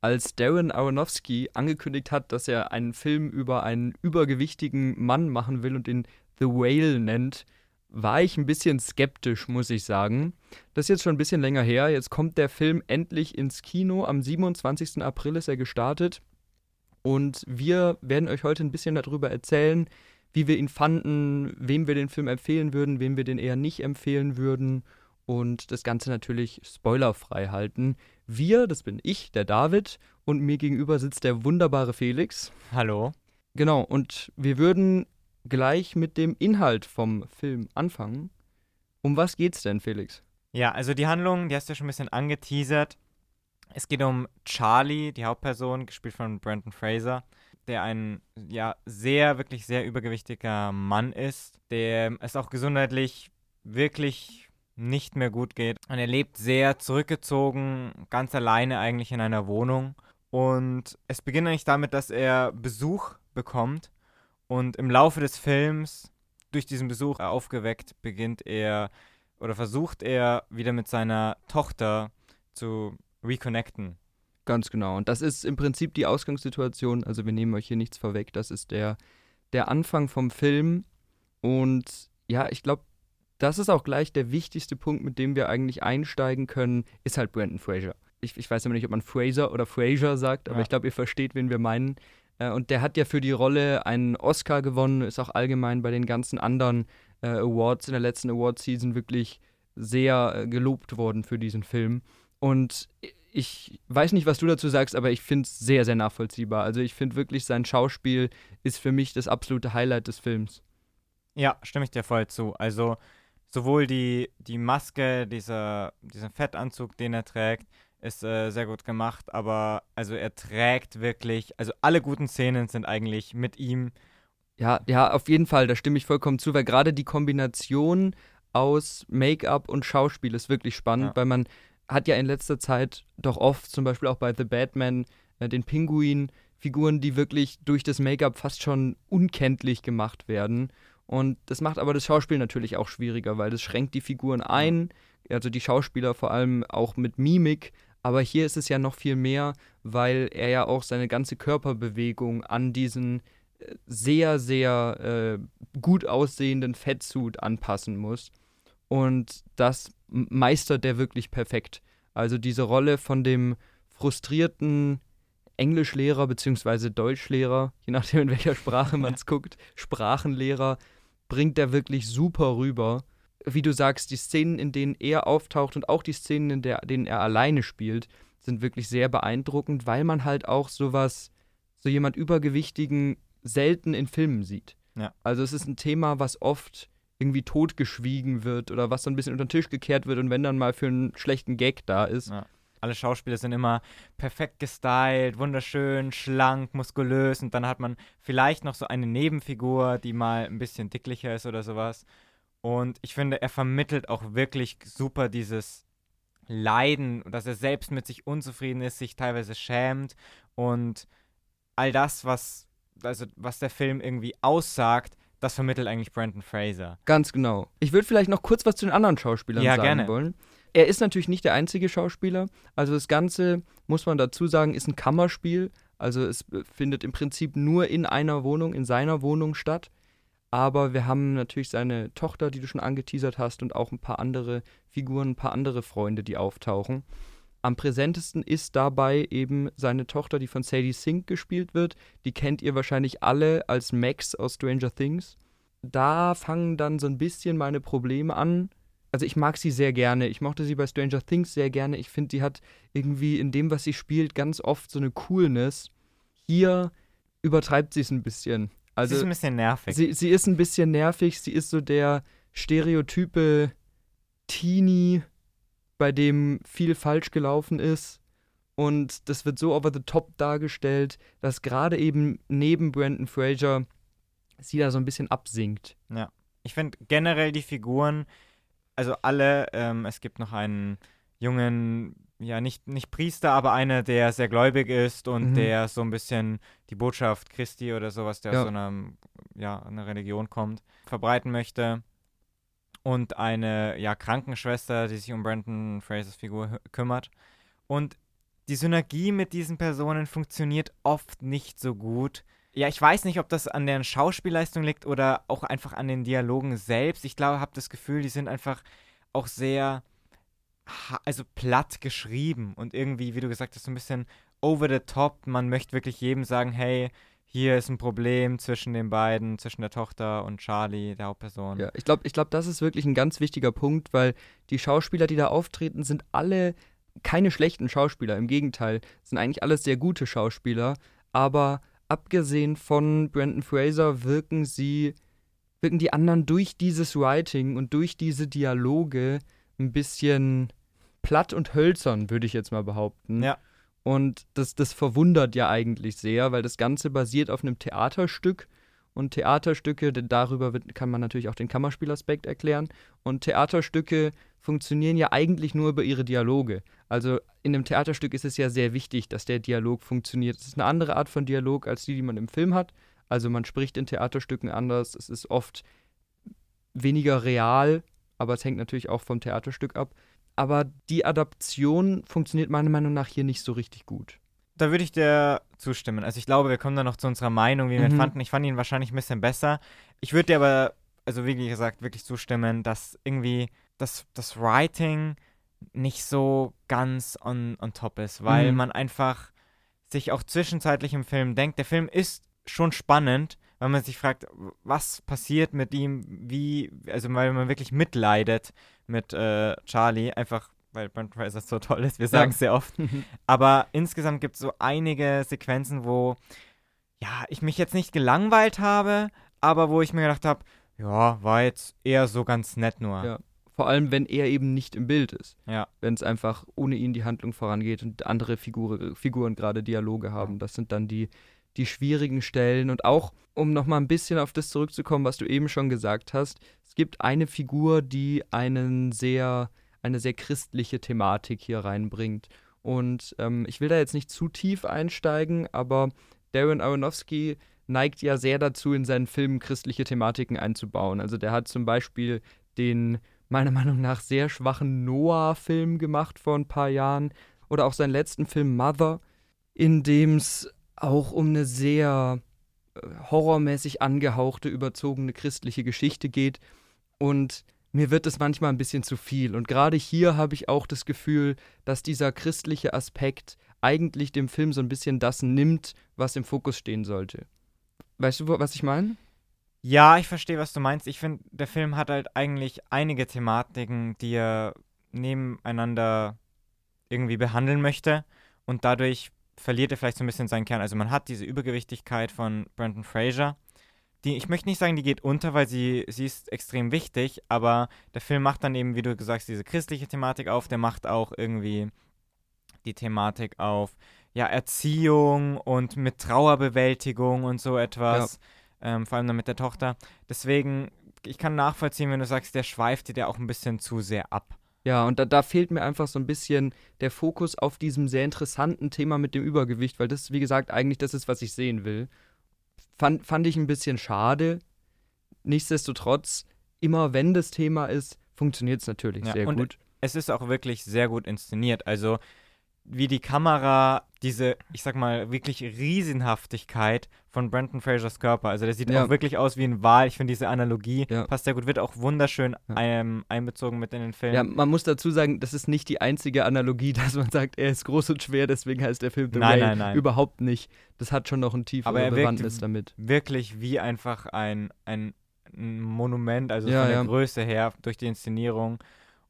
als Darren Aronofsky angekündigt hat, dass er einen Film über einen übergewichtigen Mann machen will und ihn The Whale nennt, war ich ein bisschen skeptisch, muss ich sagen. Das ist jetzt schon ein bisschen länger her. Jetzt kommt der Film endlich ins Kino. Am 27. April ist er gestartet. Und wir werden euch heute ein bisschen darüber erzählen, wie wir ihn fanden, wem wir den Film empfehlen würden, wem wir den eher nicht empfehlen würden und das Ganze natürlich spoilerfrei halten. Wir, das bin ich, der David, und mir gegenüber sitzt der wunderbare Felix. Hallo. Genau, und wir würden gleich mit dem Inhalt vom Film anfangen. Um was geht's denn, Felix? Ja, also die Handlung, die hast du ja schon ein bisschen angeteasert. Es geht um Charlie, die Hauptperson, gespielt von Brandon Fraser, der ein ja sehr, wirklich sehr übergewichtiger Mann ist, der es auch gesundheitlich wirklich nicht mehr gut geht. Und er lebt sehr zurückgezogen, ganz alleine eigentlich in einer Wohnung. Und es beginnt eigentlich damit, dass er Besuch bekommt und im Laufe des Films, durch diesen Besuch aufgeweckt, beginnt er oder versucht er wieder mit seiner Tochter zu reconnecten. Ganz genau. Und das ist im Prinzip die Ausgangssituation. Also wir nehmen euch hier nichts vorweg. Das ist der, der Anfang vom Film. Und ja, ich glaube, das ist auch gleich der wichtigste Punkt, mit dem wir eigentlich einsteigen können, ist halt Brandon Fraser. Ich, ich weiß aber nicht, ob man Fraser oder Fraser sagt, aber ja. ich glaube, ihr versteht, wen wir meinen. Äh, und der hat ja für die Rolle einen Oscar gewonnen, ist auch allgemein bei den ganzen anderen äh, Awards in der letzten Award-Season wirklich sehr äh, gelobt worden für diesen Film. Und ich weiß nicht, was du dazu sagst, aber ich finde es sehr, sehr nachvollziehbar. Also ich finde wirklich, sein Schauspiel ist für mich das absolute Highlight des Films. Ja, stimme ich dir voll zu. Also sowohl die, die Maske, dieser, diesen Fettanzug, den er trägt, ist äh, sehr gut gemacht, aber also er trägt wirklich, also alle guten Szenen sind eigentlich mit ihm. Ja, ja, auf jeden Fall, da stimme ich vollkommen zu, weil gerade die Kombination aus Make-up und Schauspiel ist wirklich spannend, ja. weil man hat ja in letzter Zeit doch oft, zum Beispiel auch bei The Batman, äh, den Pinguin, Figuren, die wirklich durch das Make-up fast schon unkenntlich gemacht werden. Und das macht aber das Schauspiel natürlich auch schwieriger, weil das schränkt die Figuren ein, also die Schauspieler vor allem auch mit Mimik aber hier ist es ja noch viel mehr, weil er ja auch seine ganze Körperbewegung an diesen äh, sehr, sehr äh, gut aussehenden Fettsuit anpassen muss. Und das meistert er wirklich perfekt. Also diese Rolle von dem frustrierten Englischlehrer bzw. Deutschlehrer, je nachdem in welcher Sprache man es guckt, Sprachenlehrer, bringt er wirklich super rüber wie du sagst, die Szenen, in denen er auftaucht und auch die Szenen, in der, denen er alleine spielt, sind wirklich sehr beeindruckend, weil man halt auch sowas, so jemand Übergewichtigen selten in Filmen sieht. Ja. Also es ist ein Thema, was oft irgendwie totgeschwiegen wird oder was so ein bisschen unter den Tisch gekehrt wird und wenn dann mal für einen schlechten Gag da ist. Ja. Alle Schauspieler sind immer perfekt gestylt, wunderschön, schlank, muskulös und dann hat man vielleicht noch so eine Nebenfigur, die mal ein bisschen dicklicher ist oder sowas. Und ich finde, er vermittelt auch wirklich super dieses Leiden, dass er selbst mit sich unzufrieden ist, sich teilweise schämt und all das, was, also, was der Film irgendwie aussagt, das vermittelt eigentlich Brandon Fraser. Ganz genau. Ich würde vielleicht noch kurz was zu den anderen Schauspielern ja, sagen gerne. wollen. Er ist natürlich nicht der einzige Schauspieler. Also das Ganze, muss man dazu sagen, ist ein Kammerspiel. Also es findet im Prinzip nur in einer Wohnung, in seiner Wohnung statt. Aber wir haben natürlich seine Tochter, die du schon angeteasert hast, und auch ein paar andere Figuren, ein paar andere Freunde, die auftauchen. Am präsentesten ist dabei eben seine Tochter, die von Sadie Sink gespielt wird. Die kennt ihr wahrscheinlich alle als Max aus Stranger Things. Da fangen dann so ein bisschen meine Probleme an. Also ich mag sie sehr gerne. Ich mochte sie bei Stranger Things sehr gerne. Ich finde, sie hat irgendwie in dem, was sie spielt, ganz oft so eine Coolness. Hier übertreibt sie es ein bisschen. Also, sie ist ein bisschen nervig. Sie, sie ist ein bisschen nervig. Sie ist so der stereotype Teenie, bei dem viel falsch gelaufen ist. Und das wird so over the top dargestellt, dass gerade eben neben Brandon Fraser sie da so ein bisschen absinkt. Ja. Ich finde generell die Figuren, also alle, ähm, es gibt noch einen jungen ja, nicht, nicht Priester, aber einer, der sehr gläubig ist und mhm. der so ein bisschen die Botschaft Christi oder sowas, der ja. aus so einer, ja, einer Religion kommt, verbreiten möchte. Und eine, ja, Krankenschwester, die sich um Brandon Frasers Figur kümmert. Und die Synergie mit diesen Personen funktioniert oft nicht so gut. Ja, ich weiß nicht, ob das an deren Schauspielleistung liegt oder auch einfach an den Dialogen selbst. Ich glaube, habe das Gefühl, die sind einfach auch sehr, also platt geschrieben und irgendwie, wie du gesagt hast, so ein bisschen over the top. Man möchte wirklich jedem sagen, hey, hier ist ein Problem zwischen den beiden, zwischen der Tochter und Charlie, der Hauptperson. Ja, ich glaube, ich glaub, das ist wirklich ein ganz wichtiger Punkt, weil die Schauspieler, die da auftreten, sind alle keine schlechten Schauspieler. Im Gegenteil, sind eigentlich alles sehr gute Schauspieler. Aber abgesehen von Brandon Fraser wirken sie, wirken die anderen durch dieses Writing und durch diese Dialoge ein bisschen platt und hölzern, würde ich jetzt mal behaupten. Ja. Und das, das verwundert ja eigentlich sehr, weil das Ganze basiert auf einem Theaterstück. Und Theaterstücke, darüber wird, kann man natürlich auch den Kammerspielaspekt erklären. Und Theaterstücke funktionieren ja eigentlich nur über ihre Dialoge. Also in einem Theaterstück ist es ja sehr wichtig, dass der Dialog funktioniert. Es ist eine andere Art von Dialog als die, die man im Film hat. Also man spricht in Theaterstücken anders. Es ist oft weniger real, aber es hängt natürlich auch vom Theaterstück ab. Aber die Adaption funktioniert meiner Meinung nach hier nicht so richtig gut. Da würde ich dir zustimmen. Also ich glaube, wir kommen dann noch zu unserer Meinung, wie wir ihn mhm. fanden. Ich fand ihn wahrscheinlich ein bisschen besser. Ich würde dir aber, also wie gesagt, wirklich zustimmen, dass irgendwie das, das Writing nicht so ganz on, on top ist, weil mhm. man einfach sich auch zwischenzeitlich im Film denkt, der Film ist schon spannend, weil man sich fragt, was passiert mit ihm, wie, also weil man wirklich mitleidet mit äh, Charlie, einfach weil Brent Fraser so toll ist, wir sagen es ja. sehr oft. Aber insgesamt gibt es so einige Sequenzen, wo ja, ich mich jetzt nicht gelangweilt habe, aber wo ich mir gedacht habe, ja, war jetzt eher so ganz nett nur. Ja. Vor allem, wenn er eben nicht im Bild ist. Ja. Wenn es einfach ohne ihn die Handlung vorangeht und andere Figur, Figuren gerade Dialoge haben. Das sind dann die, die schwierigen Stellen. Und auch, um nochmal ein bisschen auf das zurückzukommen, was du eben schon gesagt hast, es gibt eine Figur, die einen sehr, eine sehr christliche Thematik hier reinbringt. Und ähm, ich will da jetzt nicht zu tief einsteigen, aber Darren Aronofsky neigt ja sehr dazu, in seinen Filmen christliche Thematiken einzubauen. Also der hat zum Beispiel den meiner Meinung nach sehr schwachen Noah-Film gemacht vor ein paar Jahren. Oder auch seinen letzten Film Mother, in dem es auch um eine sehr äh, horrormäßig angehauchte, überzogene christliche Geschichte geht. Und mir wird es manchmal ein bisschen zu viel. Und gerade hier habe ich auch das Gefühl, dass dieser christliche Aspekt eigentlich dem Film so ein bisschen das nimmt, was im Fokus stehen sollte. Weißt du, was ich meine? Ja, ich verstehe, was du meinst. Ich finde, der Film hat halt eigentlich einige Thematiken, die er nebeneinander irgendwie behandeln möchte. Und dadurch verliert er vielleicht so ein bisschen seinen Kern. Also man hat diese Übergewichtigkeit von Brandon Fraser. Die, ich möchte nicht sagen, die geht unter, weil sie, sie ist extrem wichtig, aber der Film macht dann eben, wie du gesagt hast, diese christliche Thematik auf. Der macht auch irgendwie die Thematik auf, ja, Erziehung und mit Trauerbewältigung und so etwas. Ja ähm, vor allem dann mit der Tochter. Deswegen, ich kann nachvollziehen, wenn du sagst, der schweift dir auch ein bisschen zu sehr ab. Ja, und da, da, fehlt mir einfach so ein bisschen der Fokus auf diesem sehr interessanten Thema mit dem Übergewicht, weil das, wie gesagt, eigentlich das ist, was ich sehen will. Fand, fand ich ein bisschen schade. Nichtsdestotrotz, immer wenn das Thema ist, funktioniert es natürlich ja, sehr gut. Es ist auch wirklich sehr gut inszeniert. Also, wie die Kamera diese, ich sag mal, wirklich Riesenhaftigkeit von Brandon Frasers Körper. Also der sieht ja. auch wirklich aus wie ein Wal. Ich finde diese Analogie ja. passt sehr gut, wird auch wunderschön ja. ähm, einbezogen mit in den Film. Ja, man muss dazu sagen, das ist nicht die einzige Analogie, dass man sagt, er ist groß und schwer, deswegen heißt der Film The nein, Nein, nein. Überhaupt nicht. Das hat schon noch ein tiefere Bewandtnis damit. Wirklich wie einfach ein, ein Monument, also von der Größe her, durch die Inszenierung.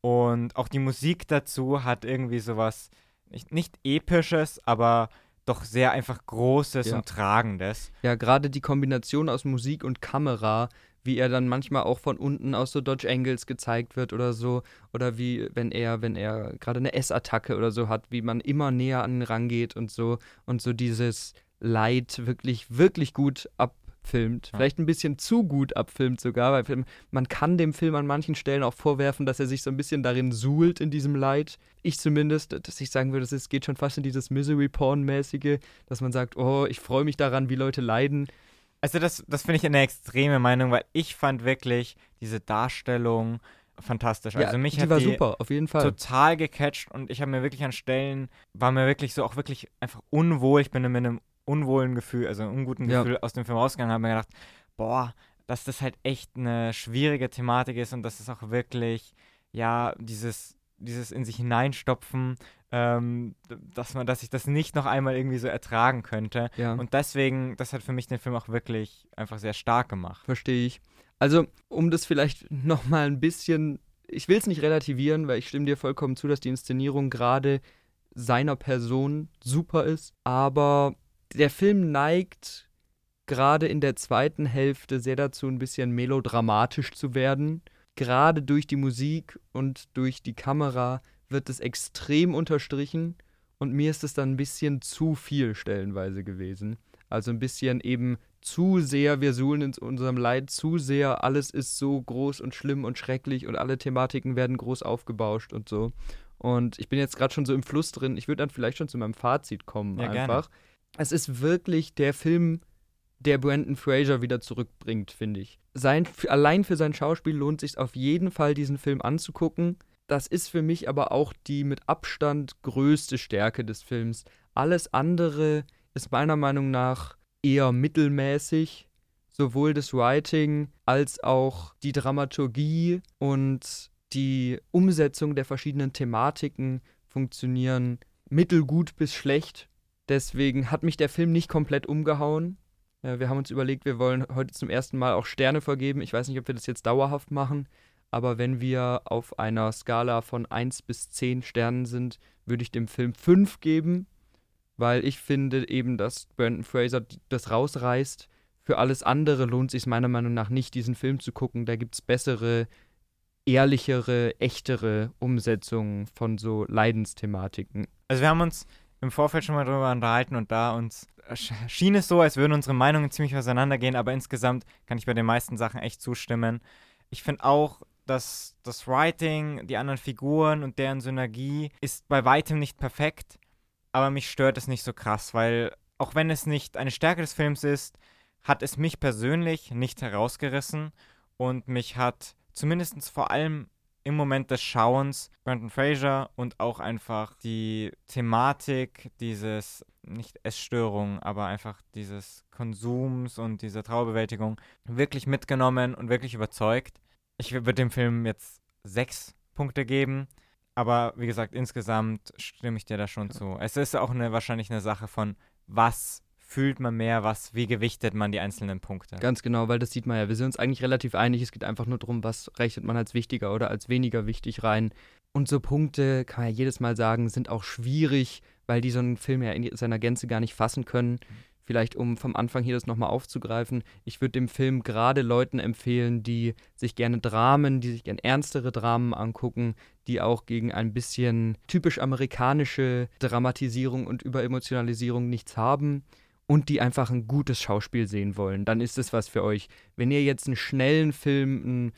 Und auch die Musik dazu hat irgendwie sowas nicht, nicht episches, aber doch sehr einfach großes ja. und tragendes. Ja, gerade die Kombination aus Musik und Kamera, wie er dann manchmal auch von unten aus so Dodge Angles gezeigt wird oder so, oder wie wenn er, wenn er gerade eine S-Attacke oder so hat, wie man immer näher an ihn rangeht und so und so dieses Leid wirklich, wirklich gut ab, abfilmt. Ja. Vielleicht ein bisschen zu gut abfilmt sogar, weil man kann dem Film an manchen Stellen auch vorwerfen, dass er sich so ein bisschen darin suhlt in diesem Leid. Ich zumindest, dass ich sagen würde, es geht schon fast in dieses Misery-Porn-mäßige, dass man sagt, oh, ich freue mich daran, wie Leute leiden. Also das, das finde ich eine extreme Meinung, weil ich fand wirklich diese Darstellung fantastisch. Ja, also mich die hat war die super, auf jeden Fall. total gecatcht und ich habe mir wirklich an Stellen, war mir wirklich so auch wirklich einfach unwohl. Ich bin mit einem unwohlen Gefühl, also einem unguten Ja. Gefühl aus dem Film rausgegangen, habe mir gedacht, boah, dass das halt echt eine schwierige Thematik ist und dass es auch wirklich, ja, dieses, dieses in sich hineinstopfen, ähm, dass man, dass ich das nicht noch einmal irgendwie so ertragen könnte. Ja. Und deswegen, das hat für mich den Film auch wirklich einfach sehr stark gemacht. Verstehe ich. Also, um das vielleicht nochmal ein bisschen, ich will es nicht relativieren, weil ich stimme dir vollkommen zu, dass die Inszenierung gerade seiner Person super ist, aber der Film neigt gerade in der zweiten Hälfte sehr dazu, ein bisschen melodramatisch zu werden. Gerade durch die Musik und durch die Kamera wird es extrem unterstrichen und mir ist es dann ein bisschen zu viel stellenweise gewesen. Also ein bisschen eben zu sehr, wir suhlen in unserem Leid zu sehr, alles ist so groß und schlimm und schrecklich und alle Thematiken werden groß aufgebauscht und so. Und ich bin jetzt gerade schon so im Fluss drin, ich würde dann vielleicht schon zu meinem Fazit kommen Ja, gerne. Es ist wirklich der Film, der Brandon Fraser wieder zurückbringt, finde ich. Sein, allein für sein Schauspiel lohnt sich auf jeden Fall, diesen Film anzugucken. Das ist für mich aber auch die mit Abstand größte Stärke des Films. Alles andere ist meiner Meinung nach eher mittelmäßig. Sowohl das Writing als auch die Dramaturgie und die Umsetzung der verschiedenen Thematiken funktionieren mittelgut bis schlecht. Deswegen hat mich der Film nicht komplett umgehauen. Ja, wir haben uns überlegt, wir wollen heute zum ersten Mal auch Sterne vergeben. Ich weiß nicht, ob wir das jetzt dauerhaft machen, aber wenn wir auf einer Skala von 1 bis 10 Sternen sind, würde ich dem Film 5 geben, weil ich finde eben, dass Brandon Fraser das rausreißt. Für alles andere lohnt es sich meiner Meinung nach nicht, diesen Film zu gucken. Da gibt es bessere, ehrlichere, echtere Umsetzungen von so Leidensthematiken. Also wir haben uns im Vorfeld schon mal drüber unterhalten und da uns sch- schien es so, als würden unsere Meinungen ziemlich auseinandergehen, aber insgesamt kann ich bei den meisten Sachen echt zustimmen. Ich finde auch, dass das Writing, die anderen Figuren und deren Synergie ist bei weitem nicht perfekt, aber mich stört es nicht so krass, weil auch wenn es nicht eine Stärke des Films ist, hat es mich persönlich nicht herausgerissen und mich hat zumindest vor allem im Moment des Schauens Brandon Fraser und auch einfach die Thematik dieses, nicht Essstörung, aber einfach dieses Konsums und dieser Trauerbewältigung wirklich mitgenommen und wirklich überzeugt. Ich würde dem Film jetzt sechs Punkte geben, aber wie gesagt, insgesamt stimme ich dir da schon zu. Es ist auch eine, wahrscheinlich eine Sache von, was fühlt man mehr, was, wie gewichtet man die einzelnen Punkte. Ganz genau, weil das sieht man ja. Wir sind uns eigentlich relativ einig. Es geht einfach nur darum, was rechnet man als wichtiger oder als weniger wichtig rein. Und so Punkte, kann man ja jedes Mal sagen, sind auch schwierig, weil die so einen Film ja in seiner Gänze gar nicht fassen können. Vielleicht, um vom Anfang hier das nochmal aufzugreifen, ich würde dem Film gerade Leuten empfehlen, die sich gerne Dramen, die sich gerne ernstere Dramen angucken, die auch gegen ein bisschen typisch amerikanische Dramatisierung und Überemotionalisierung nichts haben und die einfach ein gutes Schauspiel sehen wollen, dann ist es was für euch. Wenn ihr jetzt einen schnellen Film, einen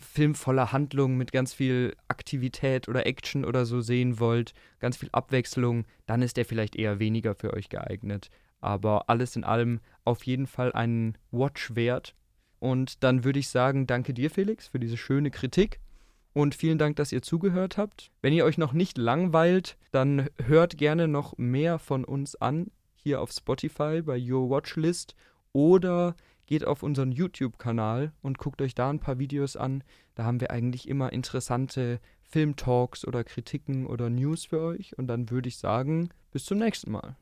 Film voller Handlung mit ganz viel Aktivität oder Action oder so sehen wollt, ganz viel Abwechslung, dann ist der vielleicht eher weniger für euch geeignet. Aber alles in allem auf jeden Fall einen Watch wert. Und dann würde ich sagen, danke dir, Felix, für diese schöne Kritik. Und vielen Dank, dass ihr zugehört habt. Wenn ihr euch noch nicht langweilt, dann hört gerne noch mehr von uns an hier auf Spotify bei Your Watchlist oder geht auf unseren YouTube-Kanal und guckt euch da ein paar Videos an. Da haben wir eigentlich immer interessante Filmtalks oder Kritiken oder News für euch. Und dann würde ich sagen, bis zum nächsten Mal.